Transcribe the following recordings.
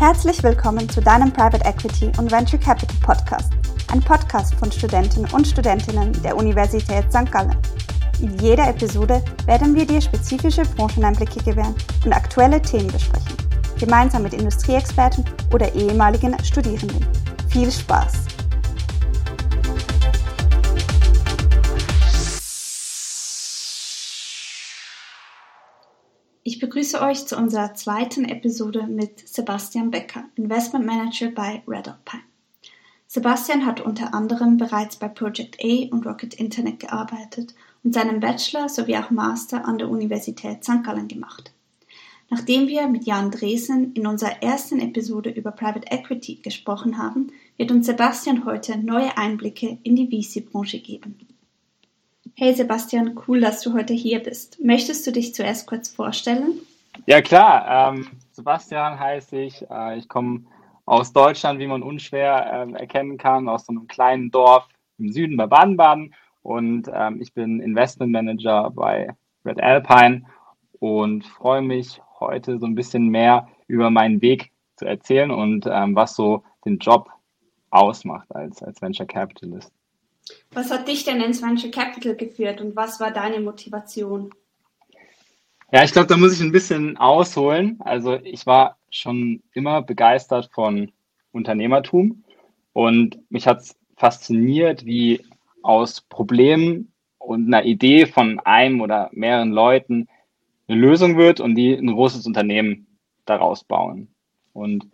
Herzlich willkommen zu deinem Private Equity und Venture Capital Podcast, ein Podcast von Studenten und Studentinnen der Universität St. Gallen. In jeder Episode werden wir dir spezifische Brancheneinblicke gewähren und aktuelle Themen besprechen, gemeinsam mit Industrieexperten oder ehemaligen Studierenden. Viel Spaß! Begrüße euch zu unserer zweiten Episode mit Sebastian Becker, Investment Manager bei Red Alpine. Sebastian hat unter anderem bereits bei Project A und Rocket Internet gearbeitet und seinen Bachelor sowie auch Master an der Universität St. Gallen gemacht. Nachdem wir mit Jan Dresen in unserer ersten Episode über Private Equity gesprochen haben, wird uns Sebastian heute neue Einblicke in die VC-Branche geben. Hey Sebastian, cool, dass du heute hier bist. Möchtest du dich zuerst kurz vorstellen? Ja klar, ähm, Sebastian heiße ich. Äh, ich komme aus Deutschland, wie man unschwer äh, erkennen kann, aus so einem kleinen Dorf im Süden bei Baden-Baden. Und ähm, ich bin Investment Manager bei Red Alpine und freue mich heute so ein bisschen mehr über meinen Weg zu erzählen und ähm, was so den Job ausmacht als, als Venture Capitalist. Was hat dich denn ins Venture Capital geführt und was war deine Motivation? Ja, ich glaube, da muss ich ein bisschen ausholen. Also ich war schon immer begeistert von Unternehmertum und mich hat es fasziniert, wie aus Problemen und einer Idee von einem oder mehreren Leuten eine Lösung wird und die ein großes Unternehmen daraus bauen. Und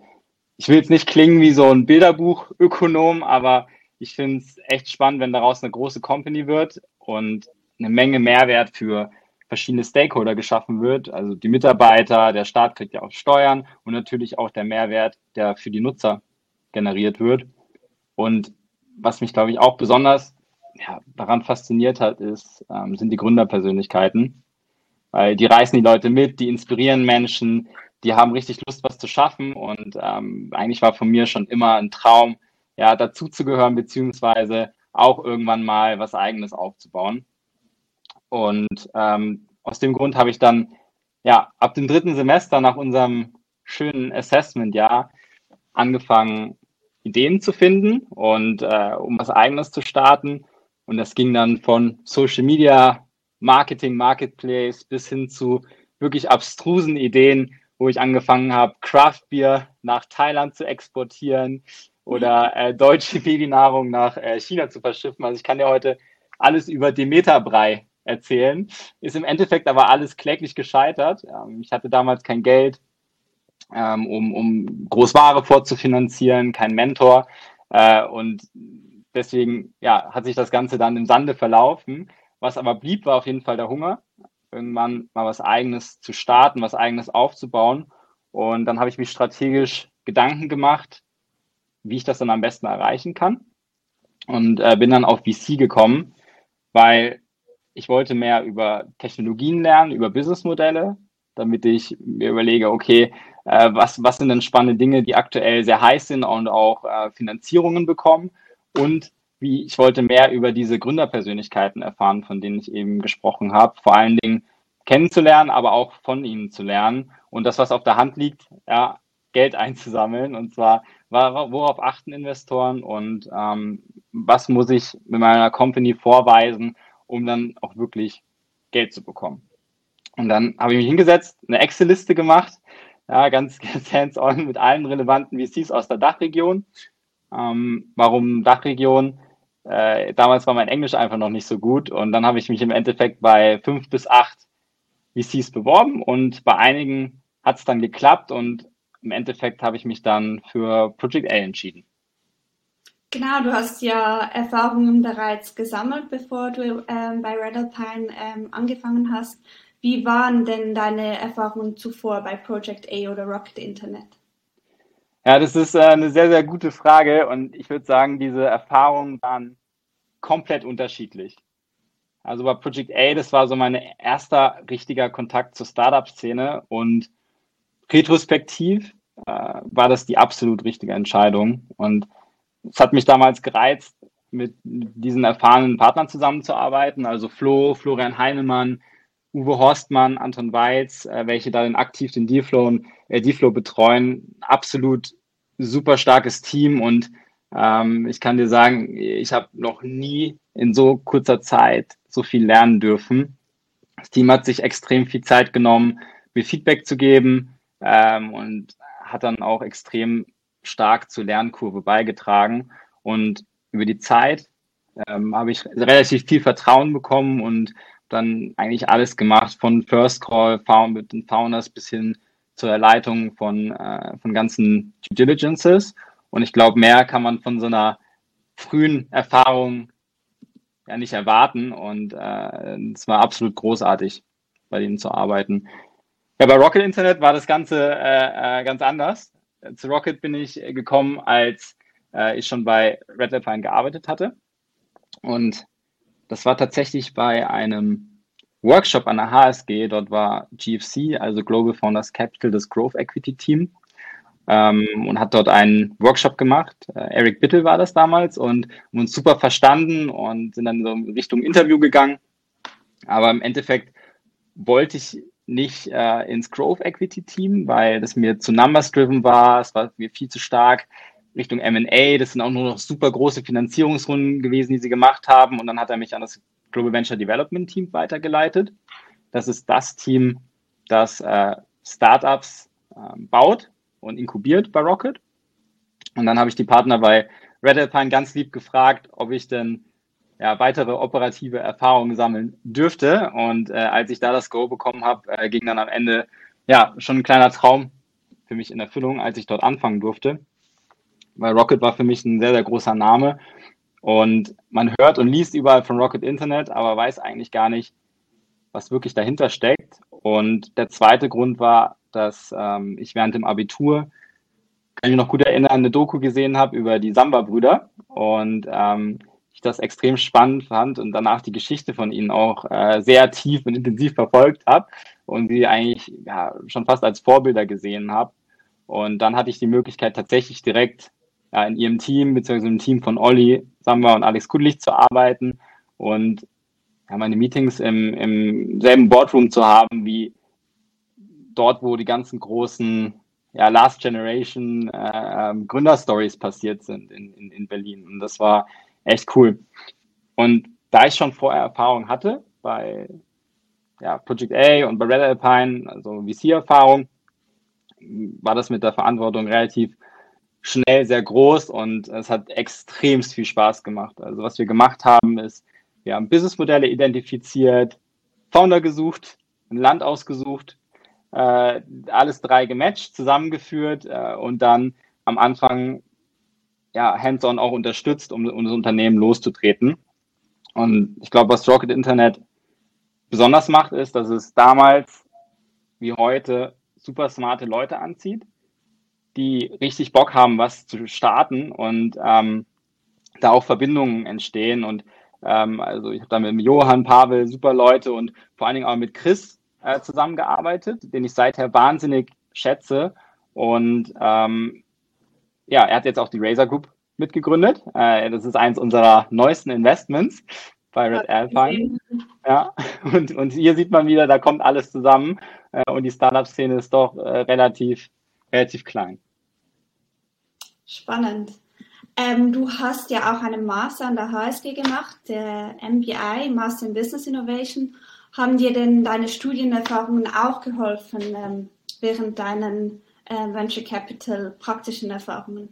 ich will jetzt nicht klingen wie so ein Bilderbuchökonom, aber ich finde es echt spannend, wenn daraus eine große Company wird und eine Menge Mehrwert für verschiedene Stakeholder geschaffen wird. Also die Mitarbeiter, der Staat kriegt ja auch Steuern und natürlich auch der Mehrwert, der für die Nutzer generiert wird. Und was mich, glaube ich, auch besonders ja, daran fasziniert hat, ist, ähm, sind die Gründerpersönlichkeiten. Weil die reißen die Leute mit, die inspirieren Menschen, die haben richtig Lust, was zu schaffen. Und ähm, eigentlich war von mir schon immer ein Traum, ja, dazuzugehören, beziehungsweise auch irgendwann mal was eigenes aufzubauen. Und ähm, aus dem Grund habe ich dann ja ab dem dritten Semester nach unserem schönen Assessment-Jahr angefangen, Ideen zu finden und äh, um was eigenes zu starten. Und das ging dann von Social Media, Marketing, Marketplace bis hin zu wirklich abstrusen Ideen, wo ich angefangen habe, Craft Beer nach Thailand zu exportieren, oder äh, deutsche Babynahrung nach äh, China zu verschiffen. Also ich kann dir heute alles über Demeterbrei erzählen. Ist im Endeffekt aber alles kläglich gescheitert. Ähm, ich hatte damals kein Geld, ähm, um, um Großware vorzufinanzieren, kein Mentor. Äh, und deswegen ja, hat sich das Ganze dann im Sande verlaufen. Was aber blieb, war auf jeden Fall der Hunger, irgendwann mal was Eigenes zu starten, was Eigenes aufzubauen. Und dann habe ich mich strategisch Gedanken gemacht, wie ich das dann am besten erreichen kann. Und äh, bin dann auf VC gekommen, weil ich wollte mehr über Technologien lernen, über Businessmodelle, damit ich mir überlege, okay, äh, was, was sind denn spannende Dinge, die aktuell sehr heiß sind und auch äh, Finanzierungen bekommen. Und wie ich wollte mehr über diese Gründerpersönlichkeiten erfahren, von denen ich eben gesprochen habe, vor allen Dingen kennenzulernen, aber auch von ihnen zu lernen. Und das, was auf der Hand liegt, ja, Geld einzusammeln. Und zwar worauf achten Investoren und ähm, was muss ich mit meiner Company vorweisen, um dann auch wirklich Geld zu bekommen. Und dann habe ich mich hingesetzt, eine Excel-Liste gemacht, ja, ganz, ganz hands-on mit allen relevanten VCs aus der Dachregion. Ähm, warum Dachregion? Äh, damals war mein Englisch einfach noch nicht so gut und dann habe ich mich im Endeffekt bei fünf bis acht VCs beworben und bei einigen hat es dann geklappt und im Endeffekt habe ich mich dann für Project A entschieden. Genau, du hast ja Erfahrungen bereits gesammelt, bevor du ähm, bei Red Alpine ähm, angefangen hast. Wie waren denn deine Erfahrungen zuvor bei Project A oder Rocket Internet? Ja, das ist äh, eine sehr, sehr gute Frage und ich würde sagen, diese Erfahrungen waren komplett unterschiedlich. Also bei Project A, das war so mein erster richtiger Kontakt zur Startup-Szene und retrospektiv äh, war das die absolut richtige Entscheidung. Und es hat mich damals gereizt, mit diesen erfahrenen Partnern zusammenzuarbeiten, also Flo, Florian Heinemann, Uwe Horstmann, Anton Weiz, äh, welche da den aktiv den Dealflow, äh, Dealflow betreuen. Absolut super starkes Team und ähm, ich kann dir sagen, ich habe noch nie in so kurzer Zeit so viel lernen dürfen. Das Team hat sich extrem viel Zeit genommen, mir Feedback zu geben ähm, und hat dann auch extrem stark zur Lernkurve beigetragen. Und über die Zeit ähm, habe ich relativ viel Vertrauen bekommen und dann eigentlich alles gemacht, von First Call mit den Founders bis hin zur Leitung von, äh, von ganzen Due Diligences. Und ich glaube, mehr kann man von so einer frühen Erfahrung ja nicht erwarten. Und äh, es war absolut großartig, bei denen zu arbeiten. Ja, bei Rocket Internet war das Ganze äh, äh, ganz anders. Zu Rocket bin ich gekommen, als äh, ich schon bei Red Alpine gearbeitet hatte. Und das war tatsächlich bei einem Workshop an der HSG. Dort war GFC, also Global Founders Capital, das Growth Equity Team. Ähm, und hat dort einen Workshop gemacht. Äh, Eric Bittel war das damals und haben uns super verstanden und sind dann so in Richtung Interview gegangen. Aber im Endeffekt wollte ich nicht äh, ins Growth Equity Team, weil das mir zu numbers driven war. Es war mir viel zu stark Richtung M&A. Das sind auch nur noch super große Finanzierungsrunden gewesen, die sie gemacht haben. Und dann hat er mich an das Global Venture Development Team weitergeleitet. Das ist das Team, das äh, Startups äh, baut und inkubiert bei Rocket. Und dann habe ich die Partner bei Red Alpine ganz lieb gefragt, ob ich denn ja, weitere operative Erfahrungen sammeln dürfte. Und äh, als ich da das Go bekommen habe, äh, ging dann am Ende ja schon ein kleiner Traum für mich in Erfüllung, als ich dort anfangen durfte weil Rocket war für mich ein sehr, sehr großer Name. Und man hört und liest überall von Rocket Internet, aber weiß eigentlich gar nicht, was wirklich dahinter steckt. Und der zweite Grund war, dass ähm, ich während dem Abitur, kann ich mich noch gut erinnern, eine Doku gesehen habe über die Samba-Brüder und ähm, ich das extrem spannend fand und danach die Geschichte von ihnen auch äh, sehr tief und intensiv verfolgt habe und sie eigentlich ja, schon fast als Vorbilder gesehen habe. Und dann hatte ich die Möglichkeit, tatsächlich direkt ja, in ihrem Team, beziehungsweise im Team von Olli, Samba und Alex Kudlich zu arbeiten und ja, meine Meetings im, im selben Boardroom zu haben, wie dort, wo die ganzen großen ja, Last Generation äh, ähm, Gründerstories passiert sind in, in, in Berlin. Und das war echt cool. Und da ich schon vorher Erfahrung hatte bei ja, Project A und bei Red Alpine, also VC-Erfahrung, war das mit der Verantwortung relativ schnell sehr groß und es hat extrem viel Spaß gemacht. Also was wir gemacht haben, ist, wir haben Businessmodelle identifiziert, Founder gesucht, ein Land ausgesucht, äh, alles drei gematcht, zusammengeführt äh, und dann am Anfang ja, hands-on auch unterstützt, um, um das Unternehmen loszutreten. Und ich glaube, was Rocket Internet besonders macht, ist, dass es damals wie heute super smarte Leute anzieht die richtig Bock haben, was zu starten und ähm, da auch Verbindungen entstehen. Und ähm, also ich habe da mit Johann, Pavel, super Leute und vor allen Dingen auch mit Chris äh, zusammengearbeitet, den ich seither wahnsinnig schätze. Und ähm, ja, er hat jetzt auch die Razer Group mitgegründet. Äh, das ist eins unserer neuesten Investments bei Red Alpine. Ja, und, und hier sieht man wieder, da kommt alles zusammen äh, und die Startup-Szene ist doch äh, relativ, relativ klein. Spannend. Ähm, du hast ja auch einen Master an der HSG gemacht, der MBI, Master in Business Innovation. Haben dir denn deine Studienerfahrungen auch geholfen ähm, während deinen äh, Venture Capital praktischen Erfahrungen?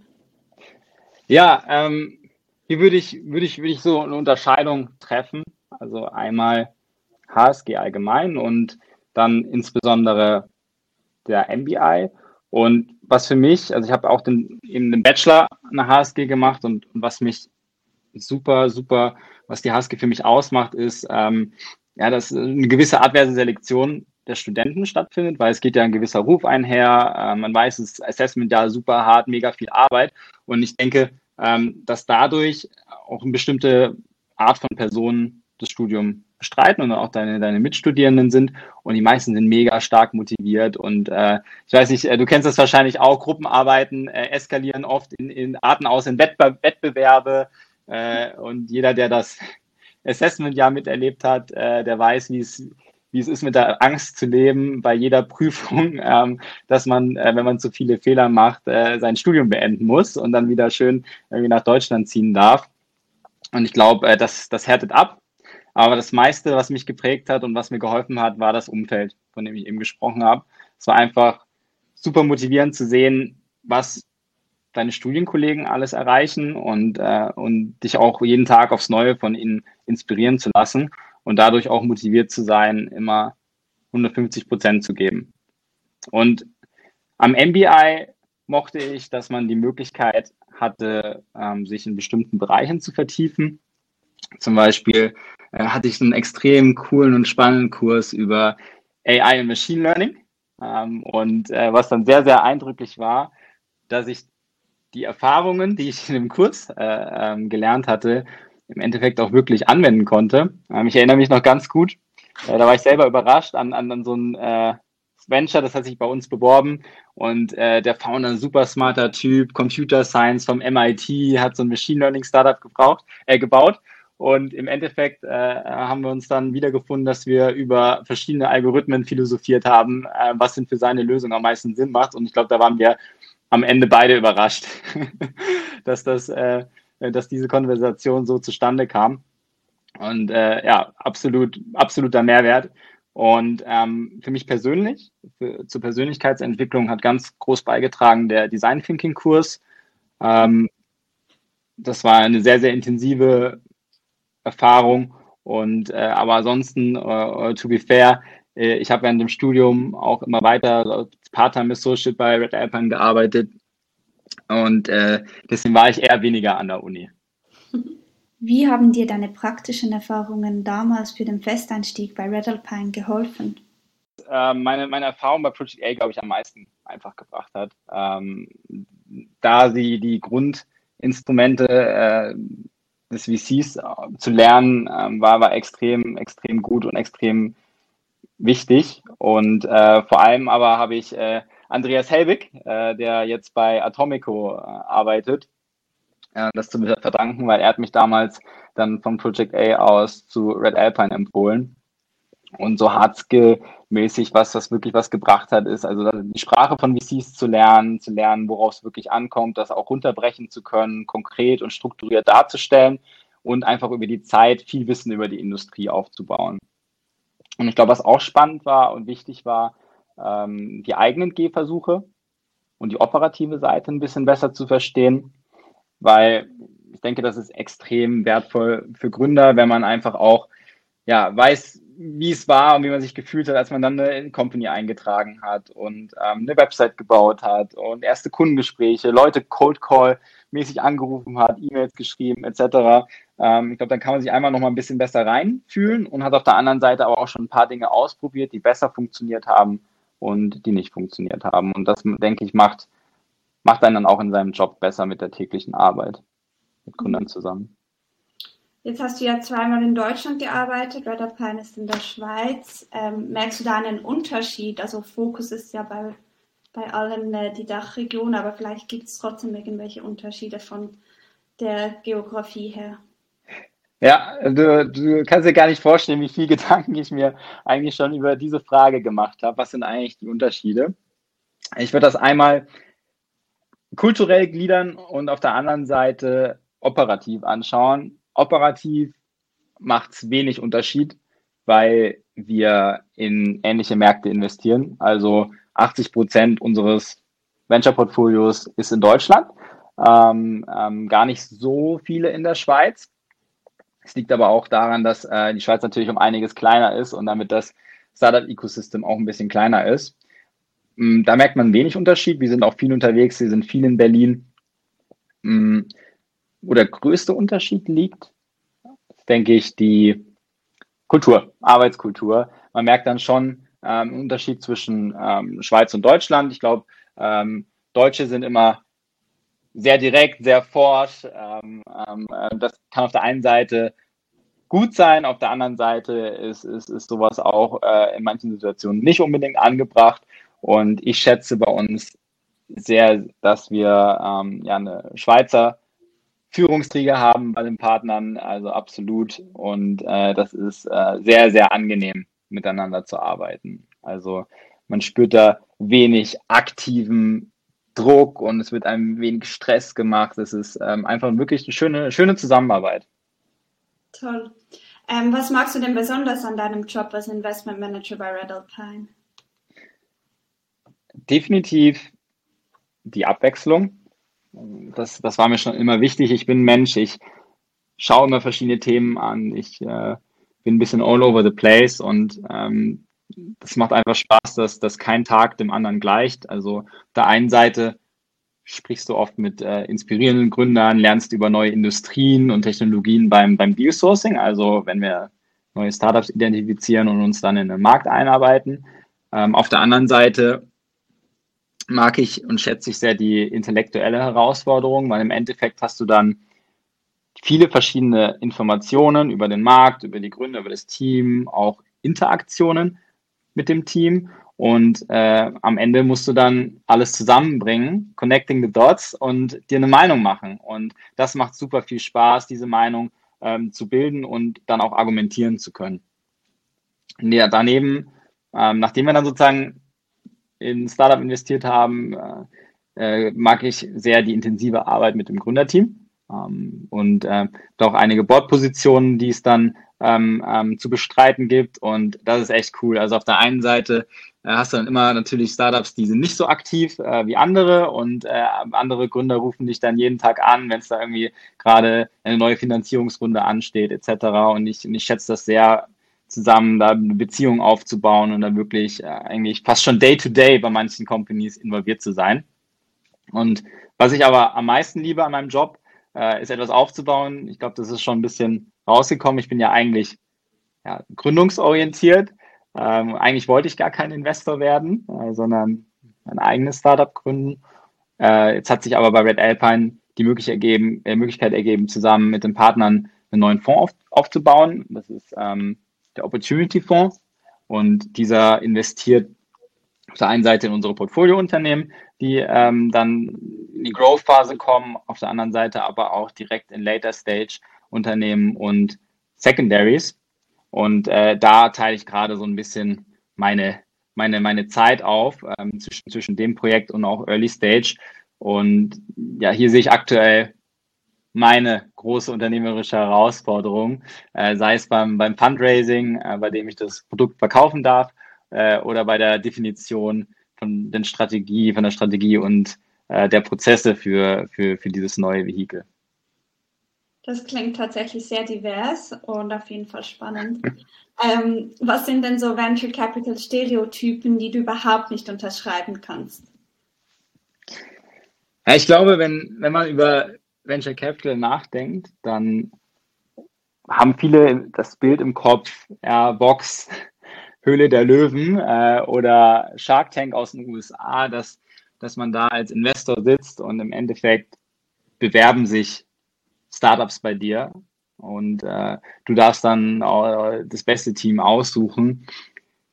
Ja, ähm, hier würde ich, würde, ich, würde ich so eine Unterscheidung treffen. Also einmal HSG allgemein und dann insbesondere der MBI. Und was für mich, also ich habe auch den, eben den Bachelor an der HSG gemacht und, und, was mich super, super, was die HSG für mich ausmacht, ist, ähm, ja, dass eine gewisse adverse Selektion der Studenten stattfindet, weil es geht ja ein gewisser Ruf einher. Äh, man weiß, ist Assessment da super hart, mega viel Arbeit. Und ich denke, ähm, dass dadurch auch eine bestimmte Art von Personen das Studium bestreiten und auch deine, deine Mitstudierenden sind. Und die meisten sind mega stark motiviert. Und äh, ich weiß nicht, äh, du kennst das wahrscheinlich auch, Gruppenarbeiten äh, eskalieren oft in, in Arten aus in Wettbe Wettbewerbe. Äh, und jeder, der das Assessment-Jahr miterlebt hat, äh, der weiß, wie es wie es ist, mit der Angst zu leben bei jeder Prüfung, ähm, dass man, äh, wenn man zu viele Fehler macht, äh, sein Studium beenden muss und dann wieder schön irgendwie nach Deutschland ziehen darf. Und ich glaube, äh, das, das härtet ab. Aber das meiste, was mich geprägt hat und was mir geholfen hat, war das Umfeld, von dem ich eben gesprochen habe. Es war einfach super motivierend zu sehen, was deine Studienkollegen alles erreichen und, äh, und dich auch jeden Tag aufs Neue von ihnen inspirieren zu lassen und dadurch auch motiviert zu sein, immer 150 Prozent zu geben. Und am MBI mochte ich, dass man die Möglichkeit hatte, ähm, sich in bestimmten Bereichen zu vertiefen. Zum Beispiel äh, hatte ich einen extrem coolen und spannenden Kurs über AI und Machine Learning. Ähm, und äh, was dann sehr, sehr eindrücklich war, dass ich die Erfahrungen, die ich in dem Kurs äh, ähm, gelernt hatte, im Endeffekt auch wirklich anwenden konnte. Ähm, ich erinnere mich noch ganz gut, äh, da war ich selber überrascht an, an, an so ein äh, Venture, das hat sich bei uns beworben und äh, der Founder, ein super smarter Typ, Computer Science vom MIT, hat so ein Machine Learning Startup gebraucht, äh, gebaut und im Endeffekt äh, haben wir uns dann wiedergefunden, dass wir über verschiedene Algorithmen philosophiert haben, äh, was denn für seine Lösung am meisten Sinn macht. Und ich glaube, da waren wir am Ende beide überrascht, dass, das, äh, dass diese Konversation so zustande kam. Und äh, ja, absolut, absoluter Mehrwert. Und ähm, für mich persönlich, für, zur Persönlichkeitsentwicklung hat ganz groß beigetragen der Design Thinking Kurs. Ähm, das war eine sehr, sehr intensive Erfahrung. Und äh, aber ansonsten, äh, to be fair, äh, ich habe während dem Studium auch immer weiter als Part-Time Associate bei Red Alpine gearbeitet. Und äh, deswegen war ich eher weniger an der Uni. Wie haben dir deine praktischen Erfahrungen damals für den Festeinstieg bei Red Alpine geholfen? Äh, meine, meine Erfahrung bei Project A, glaube ich, am meisten einfach gebracht hat. Ähm, da sie die Grundinstrumente äh, des VCs äh, zu lernen, ähm, war, war extrem, extrem gut und extrem wichtig. Und äh, vor allem aber habe ich äh, Andreas Helbig, äh, der jetzt bei Atomico äh, arbeitet, äh, das zu verdanken, weil er hat mich damals dann von Project A aus zu Red Alpine empfohlen. Und so Hardskill-mäßig, was das wirklich was gebracht hat, ist also die Sprache von VCs zu lernen, zu lernen, worauf es wirklich ankommt, das auch runterbrechen zu können, konkret und strukturiert darzustellen und einfach über die Zeit viel Wissen über die Industrie aufzubauen. Und ich glaube, was auch spannend war und wichtig war, ähm, die eigenen Gehversuche und die operative Seite ein bisschen besser zu verstehen, weil ich denke, das ist extrem wertvoll für Gründer, wenn man einfach auch ja, weiß, wie es war und wie man sich gefühlt hat, als man dann eine Company eingetragen hat und ähm, eine Website gebaut hat und erste Kundengespräche, Leute Cold Call mäßig angerufen hat, E-Mails geschrieben etc. Ähm, ich glaube, dann kann man sich einmal noch mal ein bisschen besser reinfühlen und hat auf der anderen Seite aber auch schon ein paar Dinge ausprobiert, die besser funktioniert haben und die nicht funktioniert haben. Und das, denke ich, macht, macht einen dann auch in seinem Job besser mit der täglichen Arbeit mit Gründern zusammen. Jetzt hast du ja zweimal in Deutschland gearbeitet, Red Alpine ist in der Schweiz. Ähm, merkst du da einen Unterschied? Also Fokus ist ja bei, bei allen äh, die Dachregion, aber vielleicht gibt es trotzdem irgendwelche Unterschiede von der Geografie her. Ja, du, du kannst dir gar nicht vorstellen, wie viel Gedanken ich mir eigentlich schon über diese Frage gemacht habe. Was sind eigentlich die Unterschiede? Ich würde das einmal kulturell gliedern und auf der anderen Seite operativ anschauen operativ macht es wenig Unterschied, weil wir in ähnliche Märkte investieren. Also 80 Prozent unseres Venture-Portfolios ist in Deutschland, ähm, ähm, gar nicht so viele in der Schweiz. Es liegt aber auch daran, dass äh, die Schweiz natürlich um einiges kleiner ist und damit das Startup-Ecosystem auch ein bisschen kleiner ist. Mm, da merkt man wenig Unterschied. Wir sind auch viel unterwegs, wir sind viel in Berlin. Mm, wo der größte Unterschied liegt, denke ich, die Kultur, Arbeitskultur. Man merkt dann schon ähm, einen Unterschied zwischen ähm, Schweiz und Deutschland. Ich glaube, ähm, Deutsche sind immer sehr direkt, sehr forsch. Ähm, ähm, äh, das kann auf der einen Seite gut sein, auf der anderen Seite ist, ist, ist sowas auch äh, in manchen Situationen nicht unbedingt angebracht. Und ich schätze bei uns sehr, dass wir ähm, ja eine Schweizer Führungsträger haben bei den Partnern, also absolut. Und äh, das ist äh, sehr, sehr angenehm, miteinander zu arbeiten. Also man spürt da wenig aktiven Druck und es wird einem wenig Stress gemacht. Es ist ähm, einfach wirklich eine schöne, schöne Zusammenarbeit. Toll. Ähm, was magst du denn besonders an deinem Job als Investment Manager bei Red Alpine? Definitiv die Abwechslung. Das, das war mir schon immer wichtig. Ich bin Mensch, ich schaue immer verschiedene Themen an. Ich äh, bin ein bisschen all over the place und ähm, das macht einfach Spaß, dass, dass kein Tag dem anderen gleicht. Also auf der einen Seite sprichst du oft mit äh, inspirierenden Gründern, lernst über neue Industrien und Technologien beim, beim Deal also wenn wir neue Startups identifizieren und uns dann in den Markt einarbeiten. Ähm, auf der anderen Seite mag ich und schätze ich sehr die intellektuelle Herausforderung, weil im Endeffekt hast du dann viele verschiedene Informationen über den Markt, über die Gründer, über das Team, auch Interaktionen mit dem Team. Und äh, am Ende musst du dann alles zusammenbringen, connecting the dots und dir eine Meinung machen. Und das macht super viel Spaß, diese Meinung ähm, zu bilden und dann auch argumentieren zu können. Ja, daneben, ähm, nachdem wir dann sozusagen in Startup investiert haben, äh, äh, mag ich sehr die intensive Arbeit mit dem Gründerteam. Ähm, und äh, auch einige Bordpositionen, die es dann ähm, ähm, zu bestreiten gibt. Und das ist echt cool. Also auf der einen Seite äh, hast du dann immer natürlich Startups, die sind nicht so aktiv äh, wie andere und äh, andere Gründer rufen dich dann jeden Tag an, wenn es da irgendwie gerade eine neue Finanzierungsrunde ansteht etc. Und ich, ich schätze das sehr, zusammen da eine Beziehung aufzubauen und da wirklich äh, eigentlich fast schon day-to-day -day bei manchen Companies involviert zu sein. Und was ich aber am meisten liebe an meinem Job, äh, ist etwas aufzubauen. Ich glaube, das ist schon ein bisschen rausgekommen. Ich bin ja eigentlich ja, gründungsorientiert. Ähm, eigentlich wollte ich gar kein Investor werden, äh, sondern ein eigenes Startup gründen. Äh, jetzt hat sich aber bei Red Alpine die Möglichkeit ergeben, äh, Möglichkeit ergeben, zusammen mit den Partnern einen neuen Fonds auf, aufzubauen. Das ist ähm, der Opportunity Fonds. Und dieser investiert auf der einen Seite in unsere Portfoliounternehmen, die ähm, dann in die Growth-Phase kommen, auf der anderen Seite aber auch direkt in Later-Stage-Unternehmen und Secondaries. Und äh, da teile ich gerade so ein bisschen meine, meine, meine Zeit auf ähm, zwischen, zwischen dem Projekt und auch Early Stage. Und ja, hier sehe ich aktuell meine große unternehmerische Herausforderung, äh, sei es beim, beim Fundraising, äh, bei dem ich das Produkt verkaufen darf, äh, oder bei der Definition von der Strategie, von der Strategie und äh, der Prozesse für, für, für dieses neue Vehikel. Das klingt tatsächlich sehr divers und auf jeden Fall spannend. ähm, was sind denn so Venture Capital Stereotypen, die du überhaupt nicht unterschreiben kannst? Ja, ich glaube, wenn, wenn man über Venture Capital nachdenkt, dann haben viele das Bild im Kopf, ja, Box, Höhle der Löwen äh, oder Shark Tank aus den USA, dass, dass man da als Investor sitzt und im Endeffekt bewerben sich Startups bei dir und äh, du darfst dann äh, das beste Team aussuchen.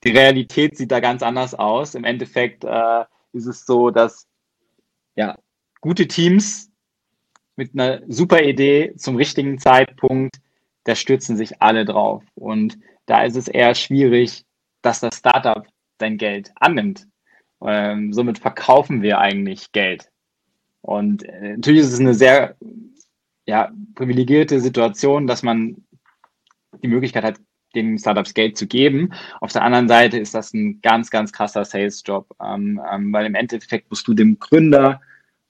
Die Realität sieht da ganz anders aus. Im Endeffekt äh, ist es so, dass ja, gute Teams mit einer super Idee zum richtigen Zeitpunkt, da stürzen sich alle drauf. Und da ist es eher schwierig, dass das Startup dein Geld annimmt. Ähm, somit verkaufen wir eigentlich Geld. Und äh, natürlich ist es eine sehr ja, privilegierte Situation, dass man die Möglichkeit hat, den Startups Geld zu geben. Auf der anderen Seite ist das ein ganz, ganz krasser Sales-Job, ähm, ähm, weil im Endeffekt musst du dem Gründer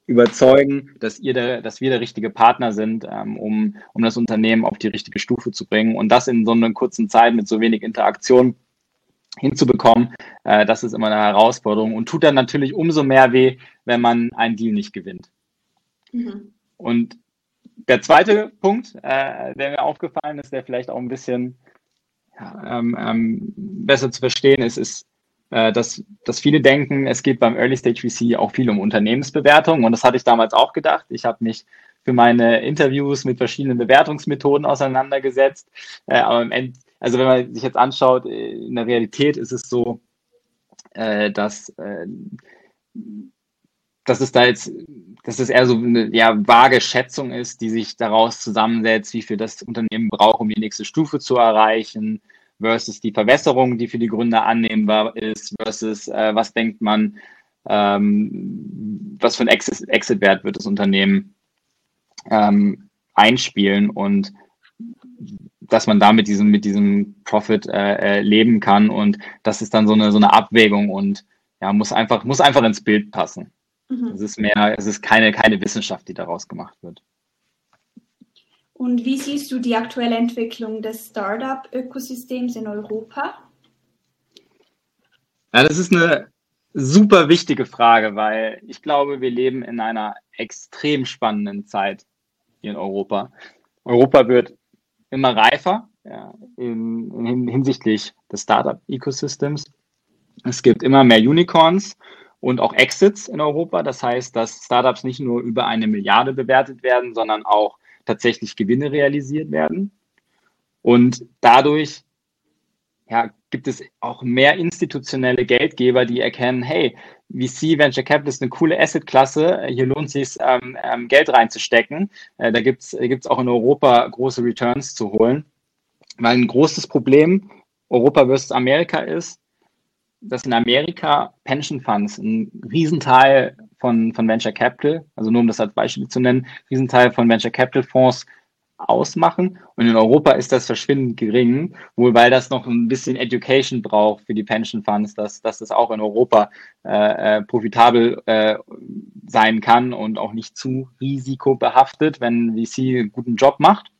überzeugen, dass, ihr der, dass wir der richtige Partner sind, ähm, um, um das Unternehmen auf die richtige Stufe zu bringen. Und das in so einer kurzen Zeit mit so wenig Interaktion hinzubekommen, äh, das ist immer eine Herausforderung und tut dann natürlich umso mehr weh, wenn man einen Deal nicht gewinnt. Mhm. Und der zweite Punkt, äh, der mir aufgefallen ist, der vielleicht auch ein bisschen ja, ähm, ähm, besser zu verstehen ist, ist, äh, dass, dass viele denken, es geht beim Early Stage VC auch viel um Unternehmensbewertung und das hatte ich damals auch gedacht. Ich habe mich für meine Interviews mit verschiedenen Bewertungsmethoden auseinandergesetzt, äh, aber im Endeffekt also wenn man sich jetzt anschaut, äh, in der Realität ist es so, äh, dass, äh, dass es da jetzt, dass es eher so eine ja, vage Schätzung ist, die sich daraus zusammensetzt, wie viel das Unternehmen braucht, um die nächste Stufe zu erreichen, versus die Verwässerung, die für die Gründer annehmbar ist, versus äh, was denkt man, ähm, was für ein Exit-Wert wird das Unternehmen ähm, einspielen und dass man da mit diesem, mit diesem Profit äh, äh, leben kann und das ist dann so eine, so eine Abwägung und ja, muss einfach, muss einfach ins Bild passen. Mhm. Es ist mehr, es ist keine, keine Wissenschaft, die daraus gemacht wird. Und wie siehst du die aktuelle Entwicklung des Startup-Ökosystems in Europa? Ja, das ist eine super wichtige Frage, weil ich glaube, wir leben in einer extrem spannenden Zeit hier in Europa. Europa wird immer reifer ja, in, in, hinsichtlich des Startup-Ecosystems. Es gibt immer mehr Unicorns und auch Exits in Europa. Das heißt, dass Startups nicht nur über eine Milliarde bewertet werden, sondern auch tatsächlich Gewinne realisiert werden. Und dadurch ja, gibt es auch mehr institutionelle Geldgeber, die erkennen, hey, VC Venture Capital ist eine coole Assetklasse, hier lohnt es sich, ähm, ähm, Geld reinzustecken. Äh, da gibt es auch in Europa große Returns zu holen. Weil ein großes Problem Europa versus Amerika ist, dass in Amerika Pension Funds ein Riesenteil von, von Venture Capital, also nur um das als Beispiel zu nennen, Riesenteil von Venture Capital Fonds ausmachen. Und in Europa ist das verschwindend gering, wohl weil das noch ein bisschen Education braucht für die Pension Funds, dass, dass das auch in Europa äh, äh, profitabel äh, sein kann und auch nicht zu risikobehaftet, wenn VC einen guten Job macht.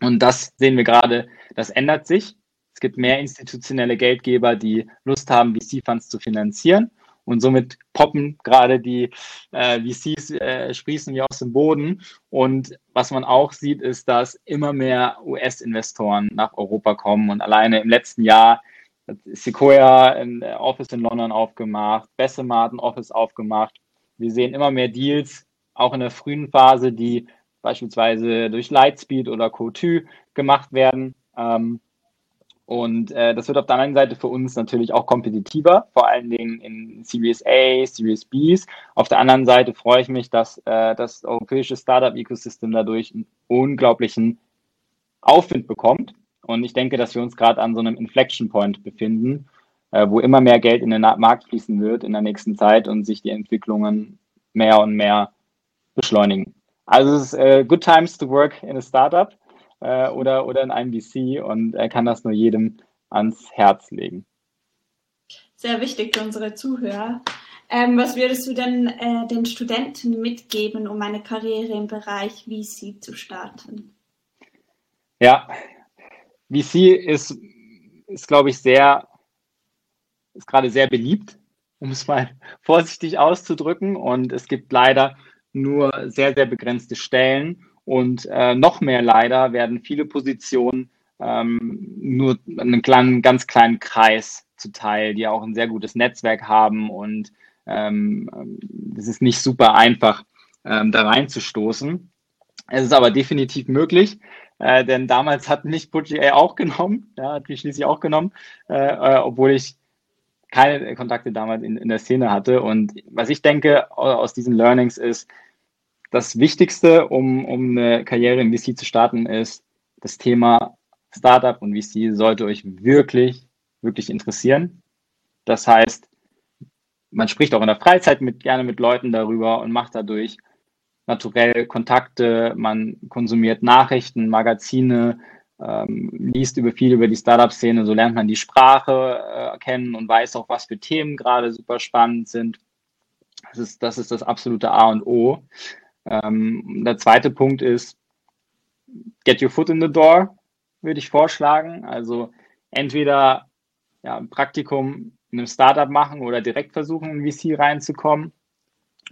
Und das sehen wir gerade, das ändert sich. Es gibt mehr institutionelle Geldgeber, die Lust haben, VC-Funds zu finanzieren. Und somit poppen gerade die äh, VCs, äh, sprießen wie aus dem Boden. Und was man auch sieht, ist, dass immer mehr US-Investoren nach Europa kommen. Und alleine im letzten Jahr hat Sequoia ein Office in London aufgemacht, Bessemat ein Office aufgemacht. Wir sehen immer mehr Deals, auch in der frühen Phase, die beispielsweise durch Lightspeed oder Co2 gemacht werden. Ähm, und äh, das wird auf der anderen Seite für uns natürlich auch kompetitiver, vor allen Dingen in Series A, Series Bs. Auf der anderen Seite freue ich mich, dass äh, das europäische Startup-Ecosystem dadurch einen unglaublichen Aufwind bekommt. Und ich denke, dass wir uns gerade an so einem Inflection Point befinden, äh, wo immer mehr Geld in den Markt fließen wird in der nächsten Zeit und sich die Entwicklungen mehr und mehr beschleunigen. Also es ist äh, good times to work in a Startup äh, oder, oder in einem VC und er kann das nur jedem ans Herz legen. Sehr wichtig für unsere Zuhörer. Ähm, was würdest du denn äh, den Studenten mitgeben, um eine Karriere im Bereich VC zu starten? Ja, VC ist, ist glaube ich, sehr, ist gerade sehr beliebt, um es mal vorsichtig auszudrücken. Und es gibt leider nur sehr, sehr begrenzte Stellen. Und äh, noch mehr leider werden viele Positionen ähm, nur einen kleinen, ganz kleinen Kreis zuteil, die auch ein sehr gutes Netzwerk haben und ähm, es ist nicht super einfach, ähm, da reinzustoßen. Es ist aber definitiv möglich, äh, denn damals hat mich Budget auch genommen, ja, hat mich schließlich auch genommen, äh, äh, obwohl ich keine Kontakte damals in, in der Szene hatte. Und was ich denke aus diesen Learnings ist, das Wichtigste, um, um eine Karriere im VC zu starten, ist das Thema Startup und VC sollte euch wirklich, wirklich interessieren. Das heißt, man spricht auch in der Freizeit mit, gerne mit Leuten darüber und macht dadurch naturell Kontakte, man konsumiert Nachrichten, Magazine, ähm, liest über viel über die Startup-Szene, so lernt man die Sprache äh, kennen und weiß auch, was für Themen gerade super spannend sind. Das ist, das ist das absolute A und O. Ähm, der zweite Punkt ist, get your foot in the door, würde ich vorschlagen. Also entweder ja, ein Praktikum in einem Startup machen oder direkt versuchen, in VC reinzukommen.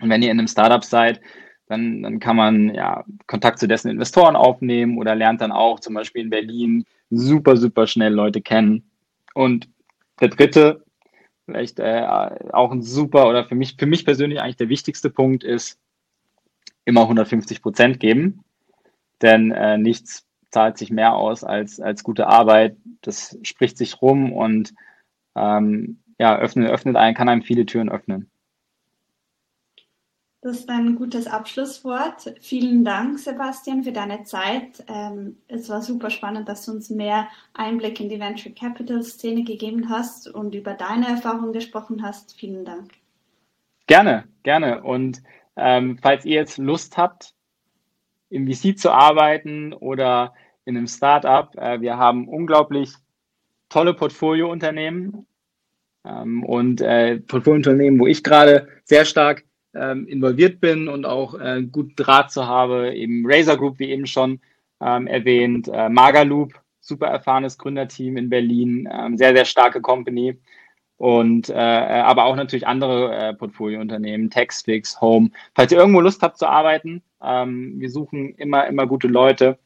Und wenn ihr in einem Startup seid, dann, dann kann man ja Kontakt zu dessen Investoren aufnehmen oder lernt dann auch zum Beispiel in Berlin super, super schnell Leute kennen. Und der dritte, vielleicht äh, auch ein super oder für mich, für mich persönlich eigentlich der wichtigste Punkt ist, immer 150 Prozent geben, denn äh, nichts zahlt sich mehr aus als, als gute Arbeit. Das spricht sich rum und ähm, ja, öffnet, öffnet einen, kann einem viele Türen öffnen. Das ist ein gutes Abschlusswort. Vielen Dank, Sebastian, für deine Zeit. Ähm, es war super spannend, dass du uns mehr Einblick in die Venture Capital Szene gegeben hast und über deine Erfahrungen gesprochen hast. Vielen Dank. Gerne, gerne. Und ähm, falls ihr jetzt Lust habt, im VC zu arbeiten oder in einem Startup, äh, wir haben unglaublich tolle Portfoliounternehmen. Ähm, und äh, Portfoliounternehmen, wo ich gerade sehr stark ähm, involviert bin und auch äh, gut Draht zu habe, eben Razer Group, wie eben schon ähm, erwähnt, äh, Magaloop, super erfahrenes Gründerteam in Berlin, ähm, sehr, sehr starke Company und äh, aber auch natürlich andere äh, Portfoliounternehmen, Textfix, Home. Falls ihr irgendwo Lust habt zu arbeiten, ähm, wir suchen immer, immer gute Leute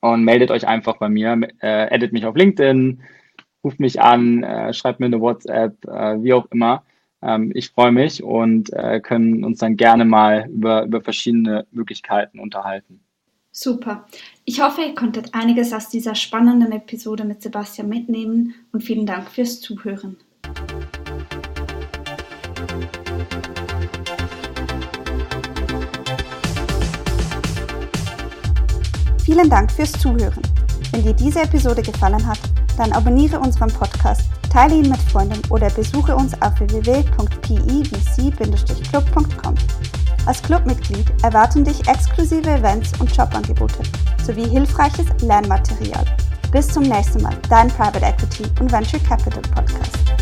und meldet euch einfach bei mir, äh, edit mich auf LinkedIn, ruft mich an, äh, schreibt mir eine WhatsApp, äh, wie auch immer. Ähm, ich freue mich und äh, können uns dann gerne mal über, über verschiedene Möglichkeiten unterhalten. Super. Ich hoffe, ihr konntet einiges aus dieser spannenden Episode mit Sebastian mitnehmen und vielen Dank fürs Zuhören. Vielen Dank fürs Zuhören. Wenn dir diese Episode gefallen hat, dann abonniere unseren Podcast, teile ihn mit Freunden oder besuche uns auf www.pivc-club.com. Als Clubmitglied erwarten dich exklusive Events und Jobangebote sowie hilfreiches Lernmaterial. Bis zum nächsten Mal, dein Private Equity und Venture Capital Podcast.